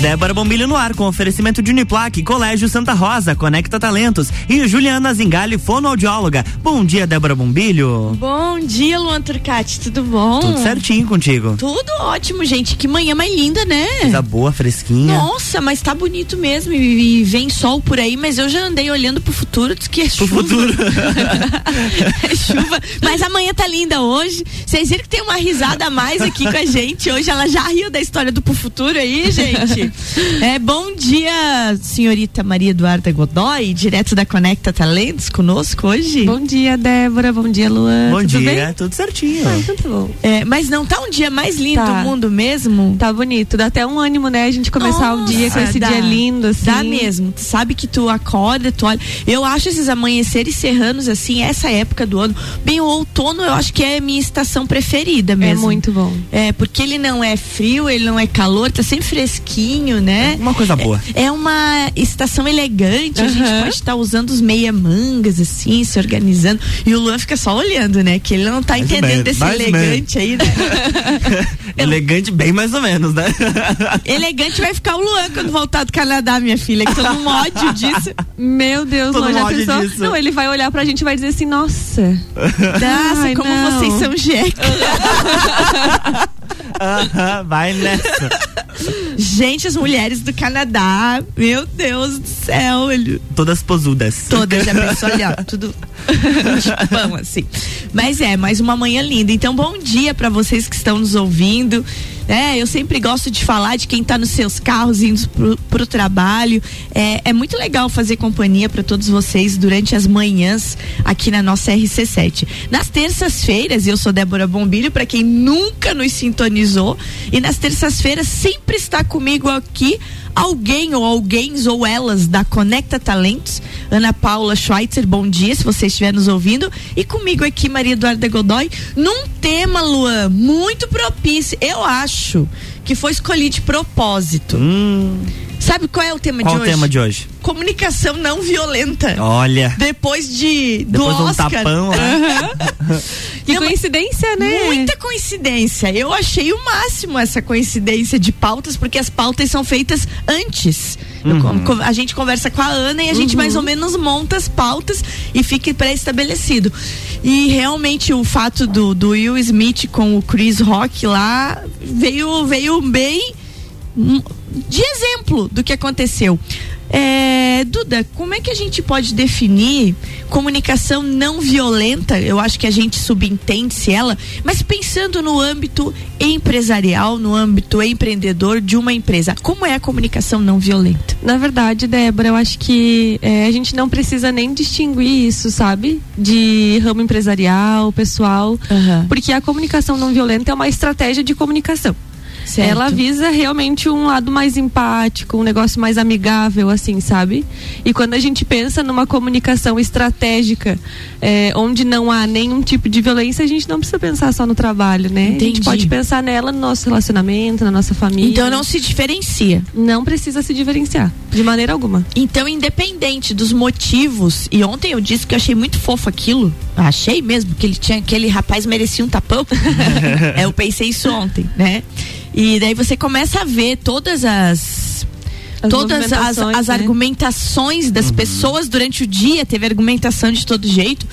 Débora Bombilho no ar com oferecimento de Uniplaque, Colégio Santa Rosa, Conecta Talentos e Juliana Zingali, fonoaudióloga. Bom dia, Débora Bombilho. Bom dia, Luan Turcati, tudo bom? Tudo certinho contigo. Tudo ótimo, gente. Que manhã mais linda, né? Coisa boa, fresquinha. Nossa, mas tá bonito mesmo e, e vem sol por aí, mas eu já andei olhando pro futuro, diz que é Pro chuva. futuro. é chuva. Mas amanhã tá linda hoje. Vocês viram que tem uma risada a mais aqui com a gente. Hoje ela já riu da história do pro futuro aí, gente. É, bom dia, senhorita Maria Eduarda Godoy, direto da Conecta Talentos, conosco hoje. Bom dia, Débora. Bom dia, Luan. Bom Tudo dia, bem? tudo certinho. Ah, então tá bom. É, mas não tá um dia mais lindo Tá. do mundo mesmo? Tá bonito. Dá até um ânimo, né? A gente começar o dia com Nossa, esse dá. dia lindo, assim. Dá mesmo. Tu sabe que tu acorda, tu olha. Eu acho esses amanheceres serranos, assim, essa época do ano. Bem, o outono eu acho que é a minha estação preferida É mesmo. muito bom. É, porque ele não é frio, ele não é calor, tá sempre fresquinho, né? Uma coisa boa. É uma estação elegante, a gente pode estar usando os meia mangas, assim, se organizando. E o Luan fica só olhando, né? Que ele não tá Mais entendendo menos, desse elegante aí, né? Elegante, bem mais ou menos, né? elegante vai ficar o Luan quando voltar do Canadá, minha filha, que tô num ódio disso. Meu Deus, Todo Luan, já pensou? disso. Não, ele vai olhar pra gente e vai dizer assim, nossa. Nossa, Ai, como não. vocês são jeca. Aham, Vai nessa. Gente, as mulheres do Canadá, meu Deus do céu, ele... Todas posudas. Todas, já pensou ali, ó, tudo chipão, assim. Mas é, mais uma manhã linda. Então, bom dia pra vocês que estão nos ouvindo. É, eu sempre gosto de falar de quem tá nos seus carros indo pro, pro trabalho. É, é muito legal fazer companhia para todos vocês durante as manhãs aqui na nossa RC7. Nas terças-feiras, eu sou Débora Bombilho, para quem nunca nos sintonizou, e nas terças-feiras sempre está comigo aqui alguém ou alguém ou elas da Conecta Talentos, Ana Paula Schweitzer, bom dia, se você estiver nos ouvindo, e comigo aqui Maria Eduarda Godoy, num tema, Luan, muito propício, eu acho que foi escolhido de propósito. Hum, Sabe qual é o tema qual de o hoje? tema de hoje? Comunicação não violenta. Olha. Depois de do Depois de um Oscar. tapão, né? Que Não, coincidência, né? Muita coincidência. Eu achei o máximo essa coincidência de pautas, porque as pautas são feitas antes. Eu Uhum. con- a gente conversa com a Ana e a gente mais ou menos monta as pautas e fica pré-estabelecido. E realmente o fato do, do Will Smith com o Chris Rock lá veio, veio bem de exemplo do que aconteceu. É, Duda, como é que a gente pode definir comunicação não violenta? Eu acho que a gente subentende-se ela, mas pensando no âmbito empresarial, no âmbito empreendedor de uma empresa, como é a comunicação não violenta? Na verdade, Débora, eu acho que é, a gente não precisa nem distinguir isso, sabe? De ramo empresarial, pessoal. Porque a comunicação não violenta é uma estratégia de comunicação. Certo. Ela visa realmente um lado mais empático, um negócio mais amigável, assim, sabe? E quando a gente pensa numa comunicação estratégica, é, onde não há nenhum tipo de violência, a gente não precisa pensar só no trabalho, né? A Entendi. gente pode pensar nela no nosso relacionamento, na nossa família. Então não se diferencia. Não precisa se diferenciar, de maneira alguma. Então, independente dos motivos, e ontem eu disse que eu achei muito fofo aquilo. Achei mesmo que ele tinha, aquele rapaz merecia um tapão. é, eu pensei isso ontem, né? E daí você começa a ver todas as As todas as, as né? argumentações das pessoas durante o dia, teve argumentação de todo jeito,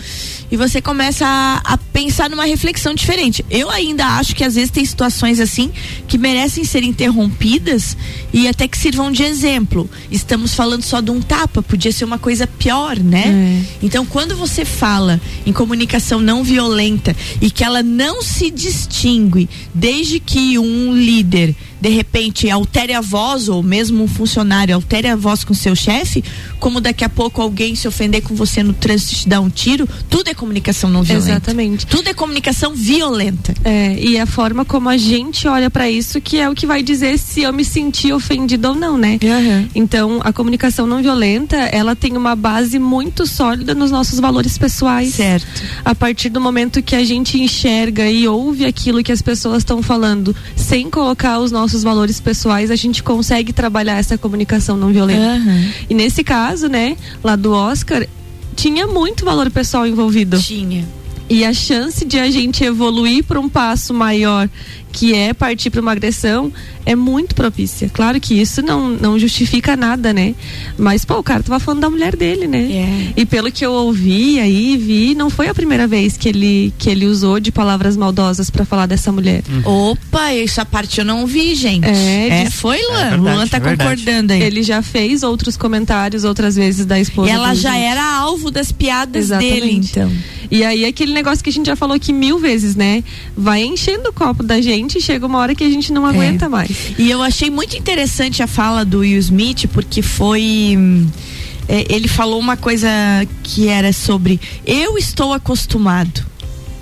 e você começa a, a pensar numa reflexão diferente. Eu ainda acho que às vezes tem situações assim que merecem ser interrompidas e até que sirvam de exemplo. Estamos falando só de um tapa, podia ser uma coisa pior, né? É. Então, quando você fala em comunicação não violenta e que ela não se distingue desde que um líder de repente altere a voz ou mesmo um funcionário altere a voz com seu chefe, como daqui a pouco alguém se ofender com você no trânsito te dar um tiro, tudo é comunicação não violenta. Exatamente. Tudo é comunicação violenta. É, e a forma como a gente olha pra isso que é o que vai dizer se eu me senti ofendido ou não, né? Então, a comunicação não violenta, ela tem uma base muito sólida nos nossos valores pessoais. Certo. A partir do momento que a gente enxerga e ouve aquilo que as pessoas estão falando, sem colocar os nossos valores pessoais, a gente consegue trabalhar essa comunicação não violenta. E nesse caso, né, lá do Oscar, tinha muito valor pessoal envolvido. Tinha. E a chance de a gente evoluir para um passo maior, que é partir para uma agressão, é muito propícia. Claro que isso não, não justifica nada, né? Mas, pô, o cara tava falando da mulher dele, né? É. E pelo que eu ouvi aí, vi, não foi a primeira vez que ele, que ele usou de palavras maldosas para falar dessa mulher. Opa, essa parte eu não vi, gente. É, É, foi, Luan. É verdade, Luan tá é concordando aí. Ele já fez outros comentários outras vezes da E esposa. ela do já gente. era alvo das piadas Exatamente. dele, então. E aí aquele negócio que a gente já falou aqui mil vezes, né? Vai enchendo o copo da gente e chega uma hora que a gente não aguenta mais. E eu achei muito interessante a fala do Will Smith, porque foi. hum, é, ele falou uma coisa que era sobre eu estou acostumado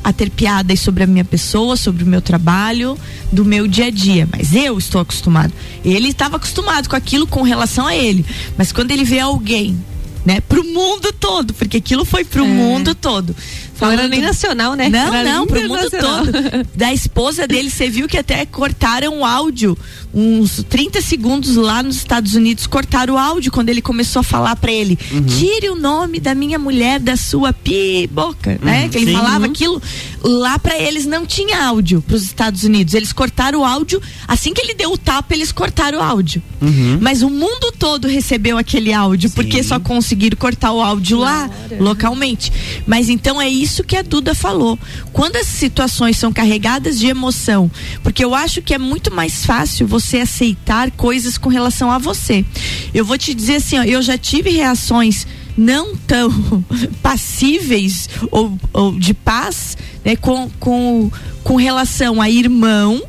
a ter piadas sobre a minha pessoa, sobre o meu trabalho, do meu dia a dia, mas eu estou acostumado. Ele estava acostumado com aquilo com relação a ele, mas quando ele vê alguém, né, pro mundo todo, porque aquilo foi pro É. mundo todo. Não era Falando- nem nacional, né? não, Era não, pro mundo todo. Da esposa dele, você viu que até cortaram o áudio, uns 30 segundos lá nos Estados Unidos, cortaram o áudio quando ele começou a falar pra ele: tire o nome da minha mulher da sua pi boca, né? Uhum, Que ele sim. falava Uhum. aquilo. Lá pra eles não tinha áudio pros Estados Unidos. Eles cortaram o áudio, assim que ele deu o tapa, eles cortaram o áudio. Uhum. Mas o mundo todo recebeu aquele áudio, porque Sim. só conseguiram cortar o áudio lá, localmente. Mas então é isso que a Duda falou. Quando as situações são carregadas de emoção, porque eu acho que é muito mais fácil você aceitar coisas com relação a você. Eu vou te dizer assim, ó, eu já tive reações não tão passíveis ou, ou de paz né, com, com, com relação a irmão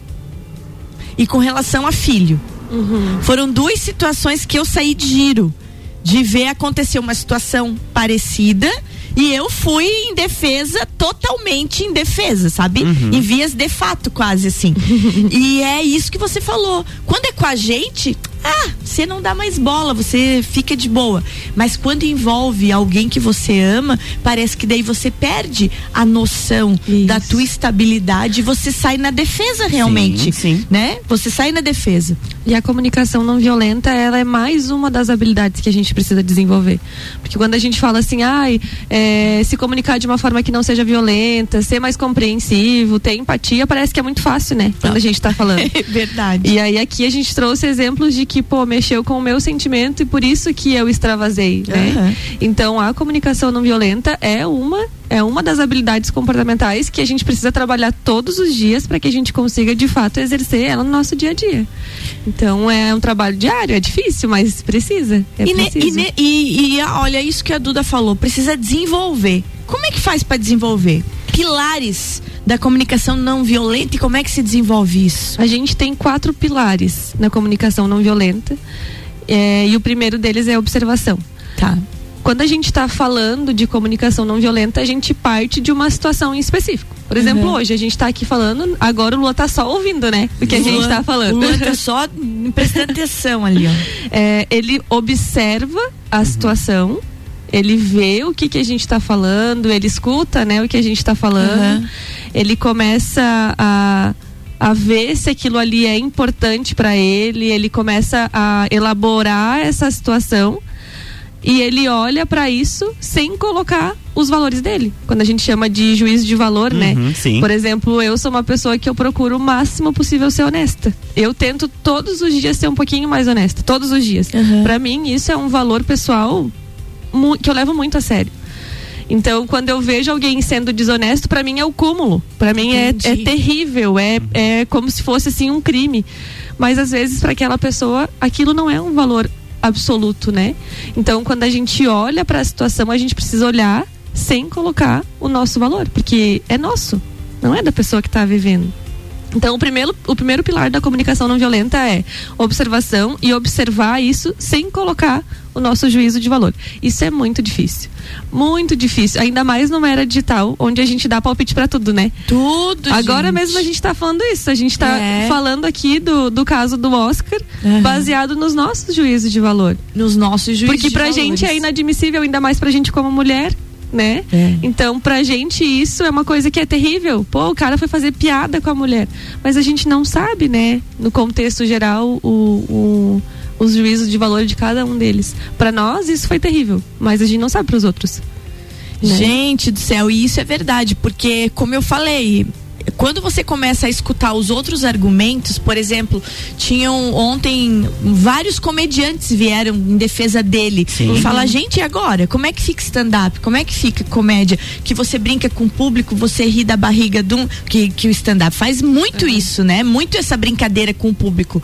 e com relação a filho. Foram duas situações que eu saí de giro. De ver acontecer uma situação parecida e eu fui em defesa, totalmente em defesa, sabe? Em vias de fato, quase assim. e é isso que você falou. Quando é com a gente, ah, você não dá mais bola, você fica de boa. Mas quando envolve alguém que você ama, parece que daí você perde a noção Isso. da tua estabilidade e você sai na defesa realmente, sim. né? Você sai na defesa. E a comunicação não violenta, ela é mais uma das habilidades que a gente precisa desenvolver. Porque quando a gente fala assim, ai, é, se comunicar de uma forma que não seja violenta, ser mais compreensivo, ter empatia, parece que é muito fácil, né? Quando a gente tá falando. É verdade. E aí aqui a gente trouxe exemplos de que, pô, mexeu com o meu sentimento e por isso que eu extravasei, né? Aham. Então a comunicação não violenta é uma é uma das habilidades comportamentais que a gente precisa trabalhar todos os dias para que a gente consiga de fato exercer ela no nosso dia a dia. Então é um trabalho diário, é difícil, mas precisa. É E, ne- e ne- e- e, olha isso que a Duda falou, precisa desenvolver. Como é que faz para desenvolver? Pilares da comunicação não violenta e como é que se desenvolve isso? A gente tem quatro pilares na comunicação não violenta. é, e o primeiro deles é a observação. Tá. Quando a gente está falando de comunicação não violenta, a gente parte de uma situação em específico. Por exemplo, Uhum. hoje a gente está aqui falando, agora o Lua tá só ouvindo, né? O que a gente está falando. O Luan tá só prestando atenção ali, ó. É, ele observa a situação, ele vê o que, que a gente está falando, ele escuta né, o que a gente está falando, Uhum. Ele começa a, a ver se aquilo ali é importante para ele, ele começa a elaborar essa situação e ele olha para isso sem colocar os valores dele. Quando a gente chama de juízo de valor, né? Uhum, sim. Por exemplo, eu sou uma pessoa que eu procuro o máximo possível ser honesta. Eu tento todos os dias ser um pouquinho mais honesta, todos os dias. Uhum. Pra mim, isso é um valor pessoal que eu levo muito a sério. Então, quando eu vejo alguém sendo desonesto, pra mim é o cúmulo. Pra mim é, é terrível, é, é como se fosse assim um crime. Mas às vezes para aquela pessoa aquilo não é um valor absoluto, né? Então, quando a gente olha para a situação, a gente precisa olhar sem colocar o nosso valor, porque é nosso, não é da pessoa que está vivendo. Então, o primeiro, o primeiro pilar da comunicação não violenta é observação e observar isso sem colocar o nosso juízo de valor. Isso é muito difícil. Muito difícil. Ainda mais numa era digital, onde a gente dá palpite para tudo, né? Tudo, Agora gente. mesmo a gente tá falando isso. A gente tá É. falando aqui do, do caso do Oscar, Aham. baseado nos nossos juízos de valor. Nos nossos juízos Porque de pra valores. gente é inadmissível, ainda mais pra gente como mulher, né? É. Então, pra gente, isso é uma coisa que é terrível. Pô, o cara foi fazer piada com a mulher. Mas a gente não sabe, né? No contexto geral, o, o- os juízos de valor de cada um deles. Pra nós, isso foi terrível. Mas a gente não sabe pros outros. Né? Gente do céu, e isso é verdade, porque como eu falei, quando você começa a escutar os outros argumentos, por exemplo, tinham ontem vários comediantes vieram em defesa dele Sim. e fala, gente, e agora? Como é que fica stand-up? Como é que fica comédia? Que você brinca com o público, você ri da barriga de um. Que, que o stand-up faz muito uhum. isso, né? Muito essa brincadeira com o público.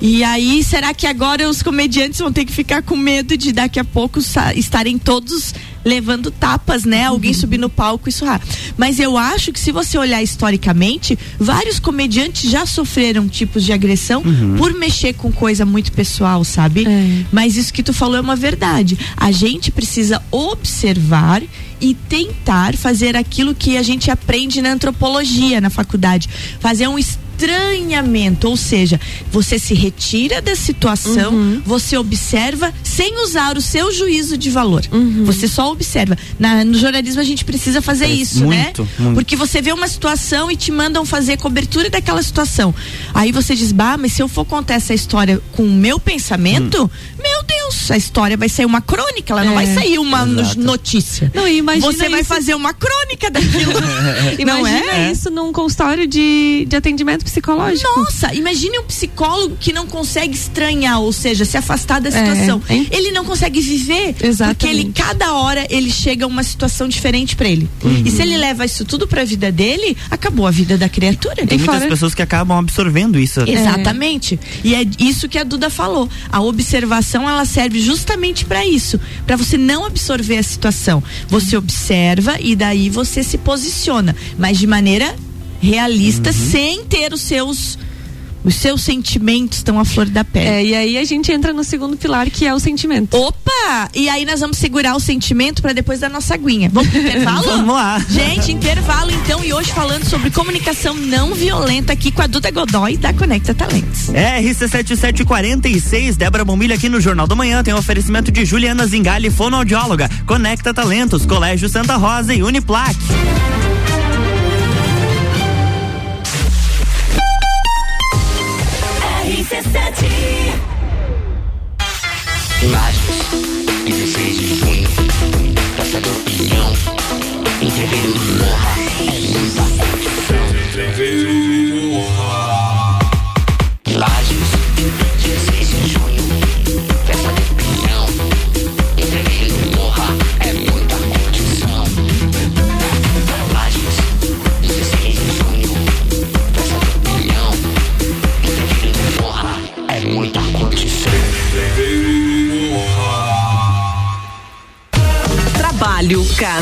E aí, será que agora os comediantes vão ter que ficar com medo de daqui a pouco estarem todos levando tapas, né? Alguém uhum. subir no palco e surrar. Mas eu acho que se você olhar historicamente, vários comediantes já sofreram tipos de agressão uhum. por mexer com coisa muito pessoal, sabe? É. Mas isso que tu falou é uma verdade. A gente precisa observar e tentar fazer aquilo que a gente aprende na antropologia na faculdade, fazer um estranhamento, ou seja, você se retira da situação, uhum. você observa sem usar o seu juízo de valor. Uhum. Você só observa. Na, no jornalismo a gente precisa fazer é, isso, muito, né? Muito. Porque você vê uma situação e te mandam fazer cobertura daquela situação. Aí você diz, bah, mas se eu for contar essa história com o meu pensamento, hum. meu Deus, a história vai sair uma crônica, ela é, não vai sair uma exato. notícia. Não, imagina você vai fazer uma crônica daquilo. imagina é? isso num consultório de, de atendimento psicológico. Nossa, imagine um psicólogo que não consegue estranhar, ou seja, se afastar da é, situação. É, ele não consegue viver Exatamente. porque ele cada hora ele chega a uma situação diferente para ele. Uhum. E se ele leva isso tudo para a vida dele, acabou a vida da criatura. Tem muitas fora... pessoas que acabam absorvendo isso. Exatamente. É. E é isso que a Duda falou. A observação ela serve justamente para isso, para você não absorver a situação. Você observa e daí você se posiciona, mas de maneira realista, uhum. sem ter os seus os seus sentimentos estão à flor da pele. É, e aí a gente entra no segundo pilar, que é o sentimento. Opa! E aí nós vamos segurar o sentimento para depois da nossa aguinha. Vamos pro intervalo? vamos lá. Gente, intervalo então, e hoje falando sobre comunicação não violenta aqui com a Duda Godoy da Conecta Talentos. RC7746, Débora Bombilha aqui no Jornal da Manhã, tem um oferecimento de Juliana Zingali, fonoaudióloga, Conecta Talentos, Colégio Santa Rosa e Uniplaque. Lages, 16 de junho, Praça do Pinhão, entreveiro do Morra, é muita curtição.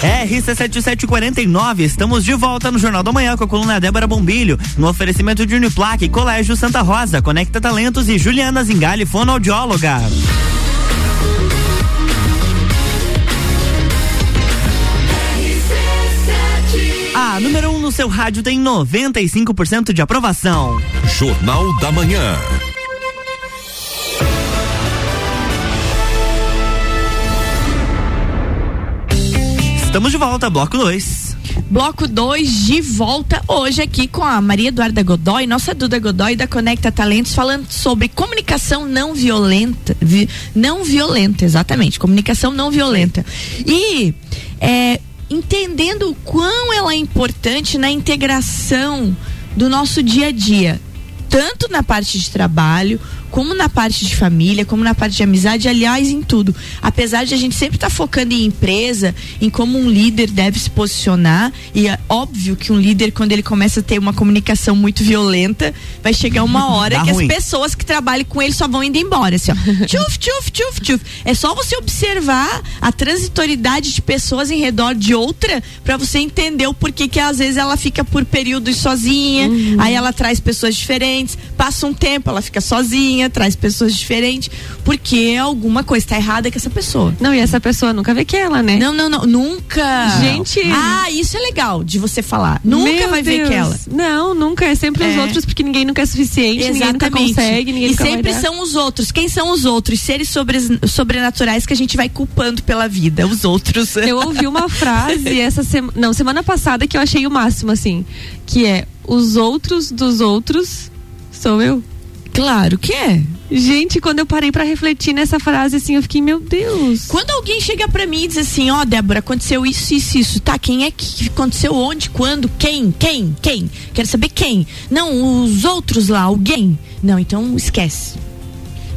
RC7749, estamos de volta no Jornal da Manhã com a coluna Débora Bombilho, no oferecimento de Uniplaque, Colégio Santa Rosa, Conecta Talentos e Juliana Zingali, fonoaudióloga. A número 1 um no seu rádio tem 95% de aprovação. Jornal da Manhã. Estamos de volta, bloco 2. Bloco 2 de volta hoje aqui com a Maria Eduarda Godoy, nossa Duda Godoy da Conecta Talentos, falando sobre comunicação não violenta. Vi, não violenta, exatamente. Comunicação não violenta. E é, entendendo o quão ela é importante na integração do nosso dia a dia, tanto na parte de trabalho como na parte de família, como na parte de amizade, aliás, em tudo. Apesar de a gente sempre estar tá focando em empresa, em como um líder deve se posicionar, e é óbvio que um líder, quando ele começa a ter uma comunicação muito violenta, vai chegar uma hora que ruim. as pessoas que trabalham com ele só vão indo embora, assim, ó. tchuf, tchuf, tchuf, tchuf. É só você observar a transitoriedade de pessoas em redor de outra para você entender o porquê que às vezes ela fica por períodos sozinha, uhum. aí ela traz pessoas diferentes, passa um tempo, ela fica sozinha, traz pessoas diferentes, porque alguma coisa está errada com essa pessoa. Não, e essa pessoa nunca vê que ela, né? Não, não, não, nunca. Gente. Ah, isso é legal de você falar. Nunca Meu vai Deus. ver que ela. Não, nunca. É sempre é. os outros, porque ninguém nunca é suficiente, Exatamente. ninguém nunca consegue, ninguém E nunca sempre são os outros. Quem são os outros? Seres sobre, sobrenaturais que a gente vai culpando pela vida, os outros. Eu ouvi uma frase essa semana, não, semana passada que eu achei o máximo, assim, que é os outros dos outros sou eu. Claro que é. Gente, quando eu parei para refletir nessa frase, assim, eu fiquei, meu Deus. Quando alguém chega para mim e diz assim, ó, oh, Débora, aconteceu isso, isso, isso, tá? Quem é que aconteceu onde, quando, quem, quem, quem? Quero saber quem. Não, os outros lá, alguém. Não, então esquece.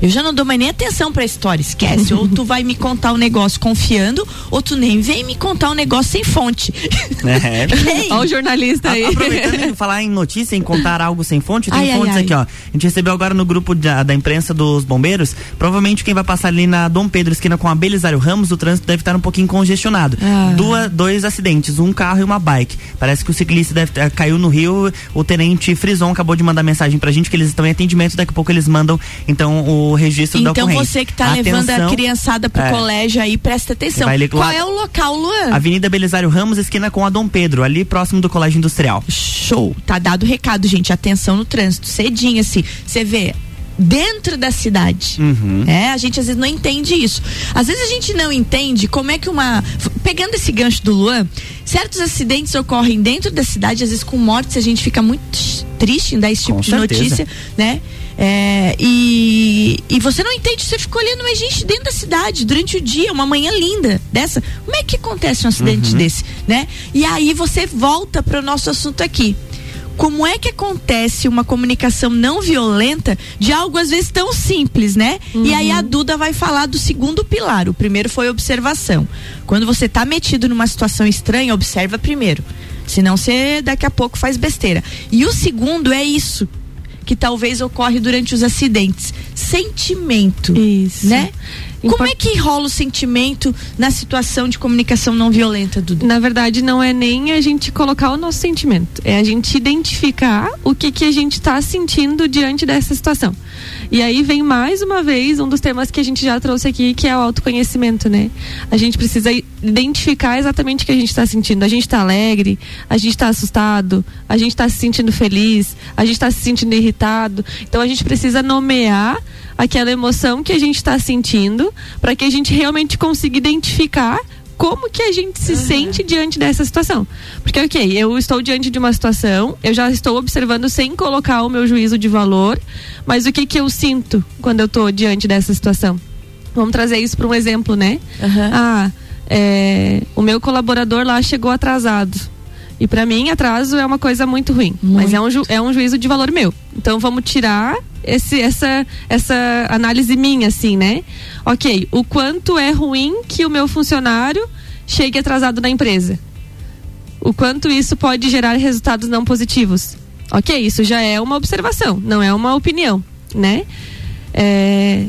Eu já não dou mais nem atenção pra história, esquece. ou tu vai me contar um negócio confiando, ou tu nem vem me contar um negócio sem fonte. É. Olha o jornalista aí. A, aproveitando de falar em notícia, em contar algo sem fonte, tem ai, fontes ai, aqui, ó. A gente recebeu agora no grupo da, da imprensa dos bombeiros. Provavelmente quem vai passar ali na Dom Pedro, esquina com a Belisário Ramos, o trânsito deve estar um pouquinho congestionado. Ah. Duas, dois acidentes, um carro e uma bike. Parece que o ciclista deve, uh, caiu no rio. O tenente Frison acabou de mandar mensagem pra gente que eles estão em atendimento. Daqui a pouco eles mandam, então, o o registro então, da ocorrência. Então você que está levando a criançada pro é. colégio aí, presta atenção. Qual é o local, Luan? Avenida Belisário Ramos, esquina com a Dom Pedro, ali próximo do Colégio Industrial. Show. Tá dado o recado, gente. Atenção no trânsito. Cedinho, assim. Você vê, dentro da cidade. Uhum. É, a gente às vezes não entende isso. Às vezes a gente não entende como é que uma. Pegando esse gancho do Luan, certos acidentes ocorrem dentro da cidade, às vezes com mortes, a gente fica muito triste em dar esse tipo com de certeza. notícia, né? É, e, e você não entende, você ficou olhando, mas gente, dentro da cidade, durante o dia, uma manhã linda dessa, como é que acontece um acidente uhum. desse, né? E aí você volta para o nosso assunto aqui como é que acontece uma comunicação não violenta de algo às vezes tão simples, né? Uhum. E aí a uhum. Duda vai falar do segundo pilar. O primeiro foi observação. Quando você está metido numa situação estranha, observa primeiro. Senão você daqui a pouco faz besteira. E o segundo é isso que talvez ocorre durante os acidentes. Sentimento. Isso. Né? Como é que rola o sentimento na situação de comunicação não violenta, Duda? Na verdade, não é nem a gente colocar o nosso sentimento, é a gente identificar o que, que a gente está sentindo diante dessa situação. E aí vem mais uma vez um dos temas que a gente já trouxe aqui, que é o autoconhecimento, né? A gente precisa identificar exatamente o que a gente está sentindo. A gente está alegre, a gente está assustado, a gente está se sentindo feliz, a gente está se sentindo irritado. Então a gente precisa nomear aquela emoção que a gente está sentindo para que a gente realmente consiga identificar como que a gente se uhum. sente diante dessa situação. Porque, ok, eu estou diante de uma situação, eu já estou observando sem colocar o meu juízo de valor, mas o que que eu sinto quando eu estou diante dessa situação? Vamos trazer isso para um exemplo, né? Uhum. Ah, é, o meu colaborador lá chegou atrasado. E para mim, atraso é uma coisa muito ruim. Muito. Mas é um, ju, é um juízo de valor meu. Então vamos tirar esse, essa, essa análise minha, assim, né? Ok, o quanto é ruim que o meu funcionário chegue atrasado na empresa? O quanto isso pode gerar resultados não positivos? Ok, isso já é uma observação, não é uma opinião, né? É,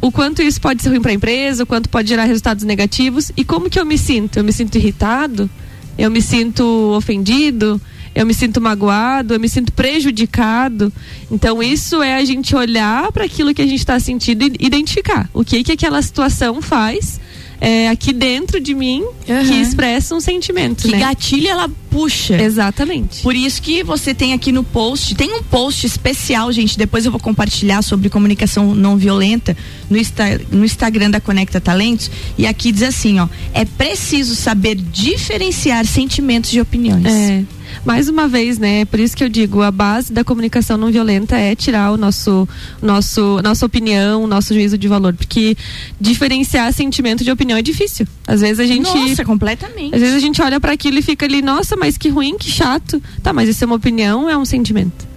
o quanto isso pode ser ruim para a empresa, o quanto pode gerar resultados negativos e como que eu me sinto? Eu me sinto irritado? Eu me sinto ofendido? Eu me sinto magoado? Eu me sinto prejudicado? Então isso é a gente olhar para aquilo que a gente está sentindo e identificar o que que aquela situação faz é, aqui dentro de mim uhum. que expressa um sentimento. Que né? gatilho ela puxa. Exatamente. Por isso que você tem aqui no post, tem um post especial, gente. Depois eu vou compartilhar sobre comunicação não violenta no, Insta, no Instagram da Conecta Talentos. E aqui diz assim: ó, é preciso saber diferenciar sentimentos de opiniões. É mais uma vez, né? Por isso que eu digo, a base da comunicação não violenta é tirar o nosso, nosso, nossa opinião, nosso juízo de valor, porque diferenciar sentimento de opinião é difícil. Às vezes a gente, nossa, completamente. Às vezes a gente olha para aquilo e fica ali, nossa, mas que ruim, que chato. Tá, mas isso é uma opinião, é um sentimento.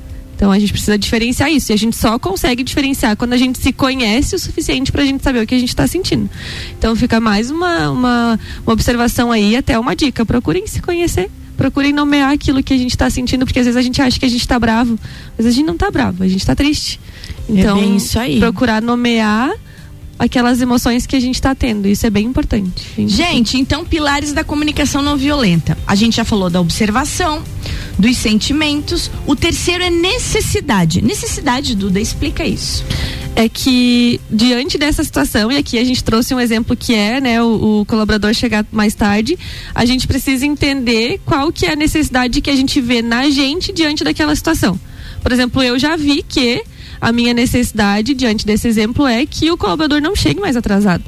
Então a gente precisa diferenciar isso. E a gente só consegue diferenciar quando a gente se conhece o suficiente para a gente saber o que a gente está sentindo. Então fica mais uma, uma, uma observação aí, até uma dica. Procurem se conhecer procurem nomear aquilo que a gente está sentindo, porque às vezes a gente acha que a gente está bravo, mas a gente não está bravo, a gente está triste. É então, é isso aí. procurar nomear aquelas emoções que a gente está tendo. Isso é bem importante. Gente, então pilares da comunicação não violenta. A gente já falou da observação, dos sentimentos. O terceiro é necessidade. Necessidade, Duda, explica isso é que diante dessa situação e aqui a gente trouxe um exemplo que é né o, o, colaborador chegar mais tarde a gente precisa entender qual que é a necessidade que a gente vê na gente diante daquela situação. Por exemplo eu já vi que a minha necessidade diante desse exemplo é que o colaborador não chegue mais atrasado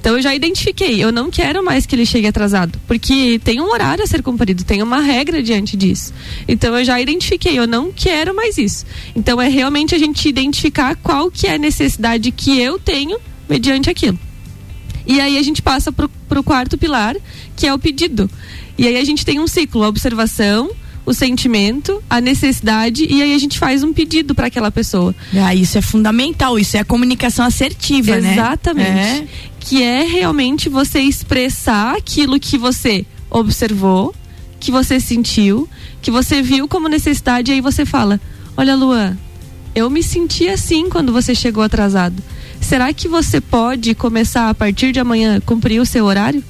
então eu já identifiquei, eu não quero mais que ele chegue atrasado, porque tem um horário a ser cumprido, tem uma regra diante disso. Então eu já identifiquei, eu não quero mais isso. Então é realmente a gente identificar qual que é a necessidade que eu tenho mediante aquilo. E aí a gente passa para o quarto pilar, que é o pedido. E aí a gente tem um ciclo, a observação, o sentimento, a necessidade e aí a gente faz um pedido para aquela pessoa. Ah, isso é fundamental, isso é a comunicação assertiva, Exatamente. né? Exatamente. Que é realmente você expressar aquilo que você observou, que você sentiu, que você viu como necessidade, e aí você fala: Olha, Luan, eu me senti assim quando você chegou atrasado. Será que você pode começar a partir de amanhã cumprir o seu horário?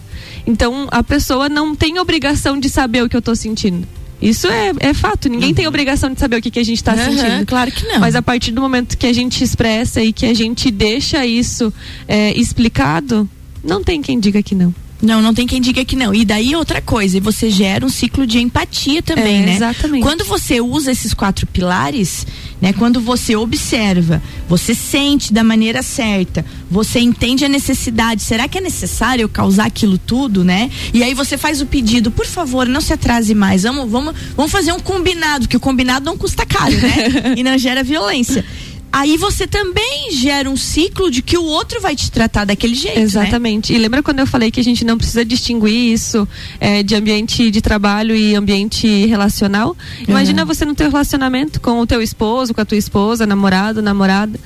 Então a pessoa não tem obrigação de saber o que eu estou sentindo. Isso é, é fato. Ninguém tem obrigação de saber o que, que a gente está uhum, sentindo. Claro que não. Mas a partir do momento que a gente expressa e que a gente deixa isso é, explicado, não tem quem diga que não. Não, não tem quem diga que não. E daí outra coisa, você gera um ciclo de empatia também, é, né? Exatamente. Quando você usa esses quatro pilares, né? Quando você observa, você sente da maneira certa, você entende a necessidade. Será que é necessário eu causar aquilo tudo, né? E aí você faz o pedido, por favor, não se atrase mais. Vamos, vamos, vamos fazer um combinado, que o combinado não custa caro, né? e não gera violência aí você também gera um ciclo de que o outro vai te tratar daquele jeito. Né? Exatamente. Né? E lembra quando eu falei que a gente não precisa distinguir isso é, de ambiente de trabalho e ambiente relacional? Imagina uhum. você no teu relacionamento com o teu esposo, com a tua esposa, namorado, namorada.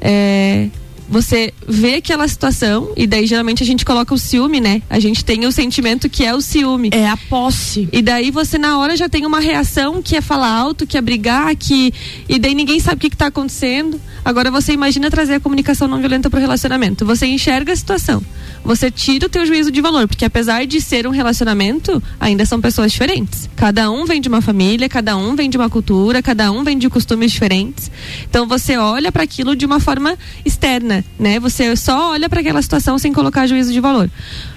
É, você vê aquela situação e daí geralmente a gente coloca o ciúme, né? A gente tem o sentimento que é o ciúme. É a posse. E daí você na hora já tem uma reação que é falar alto, que é brigar, que e daí ninguém sabe o que está acontecendo. Agora você imagina trazer a comunicação não violenta para o relacionamento. Você enxerga a situação. Você tira o teu juízo de valor, porque apesar de ser um relacionamento, ainda são pessoas diferentes. Cada um vem de uma família, cada um vem de uma cultura, cada um vem de costumes diferentes. Então você olha para aquilo de uma forma externa, né? Você só olha para aquela situação sem colocar juízo de valor.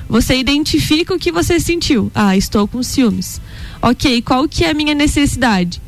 Você identifica o que você sentiu. Ah, estou com ciúmes. OK, qual que é a minha necessidade?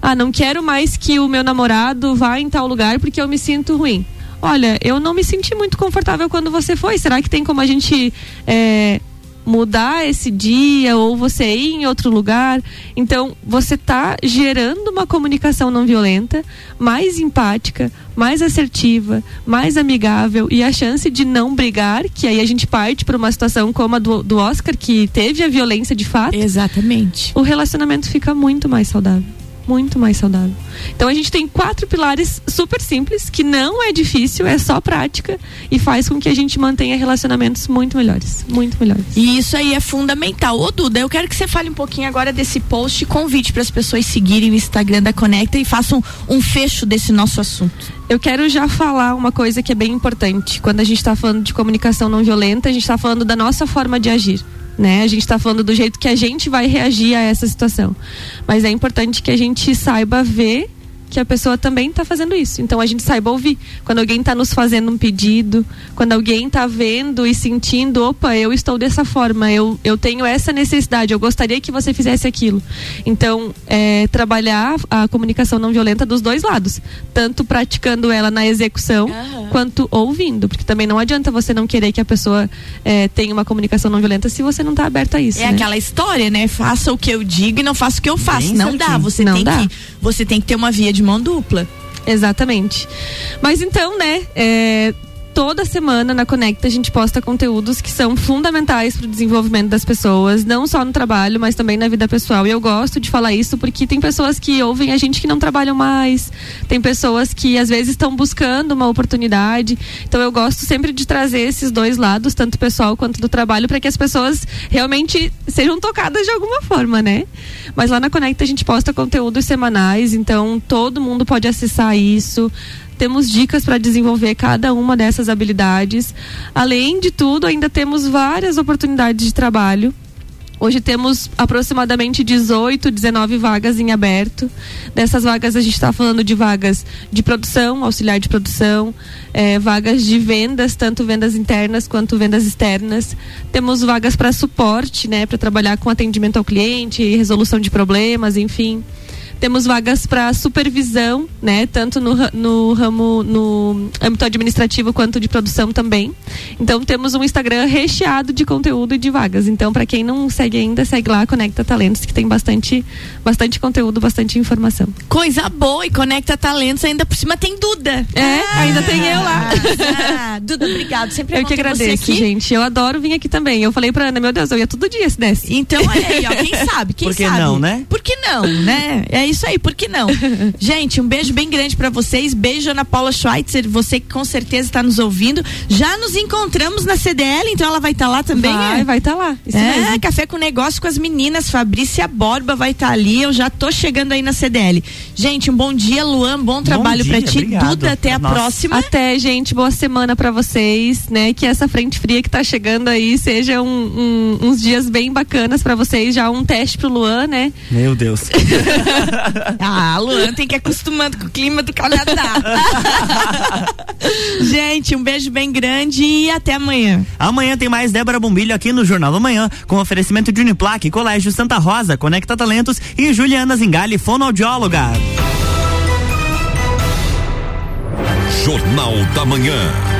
Ah, não quero mais que o meu namorado vá em tal lugar porque eu me sinto ruim. Olha, eu não me senti muito confortável quando você foi. Será que tem como a gente é, mudar esse dia ou você ir em outro lugar? Então, você está gerando uma comunicação não violenta, mais empática, mais assertiva, mais amigável e a chance de não brigar, que aí a gente parte para uma situação como a do, do Oscar, que teve a violência de fato. Exatamente. O relacionamento fica muito mais saudável muito mais saudável. Então a gente tem quatro pilares super simples, que não é difícil, é só prática e faz com que a gente mantenha relacionamentos muito melhores, muito melhores. E isso aí é fundamental. Ô Duda, eu quero que você fale um pouquinho agora desse post, convite para as pessoas seguirem o Instagram da Conecta e façam um fecho desse nosso assunto. eu quero já falar uma coisa que é bem importante. Quando a gente está falando de comunicação não violenta, a gente está falando da nossa forma de agir. Né? A gente está falando do jeito que a gente vai reagir a essa situação. Mas é importante que a gente saiba ver que a pessoa também está fazendo isso. Então a gente saiba ouvir. Quando alguém está nos fazendo um pedido, quando alguém está vendo e sentindo, opa, eu estou dessa forma, eu, eu tenho essa necessidade, eu gostaria que você fizesse aquilo. Então, é, trabalhar a comunicação não violenta dos dois lados, tanto praticando ela na execução uhum. quanto ouvindo, porque também não adianta você não querer que a pessoa é, tenha uma comunicação não violenta se você não está aberto a isso. É né? aquela história, né? Faça o que eu digo e não faça o que eu faço. Bem não certinho. dá. Você não tem dá. que você tem que ter uma via de de mão dupla. Exatamente. Mas então, né, é, toda semana na Conecta a gente posta conteúdos que são fundamentais para o desenvolvimento das pessoas, não só no trabalho, mas também na vida pessoal. E eu gosto de falar isso porque tem pessoas que ouvem a gente que não trabalham mais, tem pessoas que às vezes estão buscando uma oportunidade. Então eu gosto sempre de trazer esses dois lados, tanto pessoal quanto do trabalho, para que as pessoas realmente sejam tocadas de alguma forma, né? Mas lá na Conecta a gente posta conteúdos semanais, então todo mundo pode acessar isso temos dicas para desenvolver cada uma dessas habilidades. Além de tudo, ainda temos várias oportunidades de trabalho. Hoje temos aproximadamente 18, 19 vagas em aberto. Dessas vagas a gente está falando de vagas de produção, auxiliar de produção, é, vagas de vendas, tanto vendas internas quanto vendas externas. Temos vagas para suporte, né, para trabalhar com atendimento ao cliente, resolução de problemas, enfim. Temos vagas para supervisão, né? Tanto no, no ramo, no âmbito administrativo quanto de produção também. Então temos um Instagram recheado de conteúdo e de vagas. Então, para quem não segue ainda, segue lá, Conecta Talentos, que tem bastante, bastante conteúdo, bastante informação. Coisa boa, e Conecta Talentos ainda por cima tem Duda. É, ah, ainda tem eu lá. Ah, Duda, obrigado. Sempre é Eu que agradeço, gente. Eu adoro vir aqui também. Eu falei pra Ana, meu Deus, eu ia todo dia se desse. Então, olha aí, ó, quem sabe? Quem por que sabe? não, né? Por que não, né? É isso aí, por que não? Gente, um beijo bem grande para vocês. Beijo Ana Paula Schweitzer, você que com certeza está nos ouvindo. Já nos encontramos na CDL, então ela vai estar tá lá também. Vai, é? vai estar tá lá. Isso é, mesmo. café com negócio com as meninas. Fabrícia Borba vai estar tá ali. Eu já tô chegando aí na CDL. Gente, um bom dia, Luan. Bom trabalho para ti. Obrigado. Duda, até a Nossa. próxima. Até, gente. Boa semana para vocês, né? Que essa frente fria que tá chegando aí seja um, um, uns dias bem bacanas para vocês. Já um teste pro Luan, né? Meu Deus. ah, Luan tem que ir acostumando com o clima do Canadá. Gente, um beijo bem grande e até amanhã. Amanhã tem mais Débora Bombilho aqui no Jornal da Manhã, com oferecimento de Uniplaque, Colégio Santa Rosa, Conecta Talentos e Juliana Zingali, fonoaudióloga. Jornal da Manhã.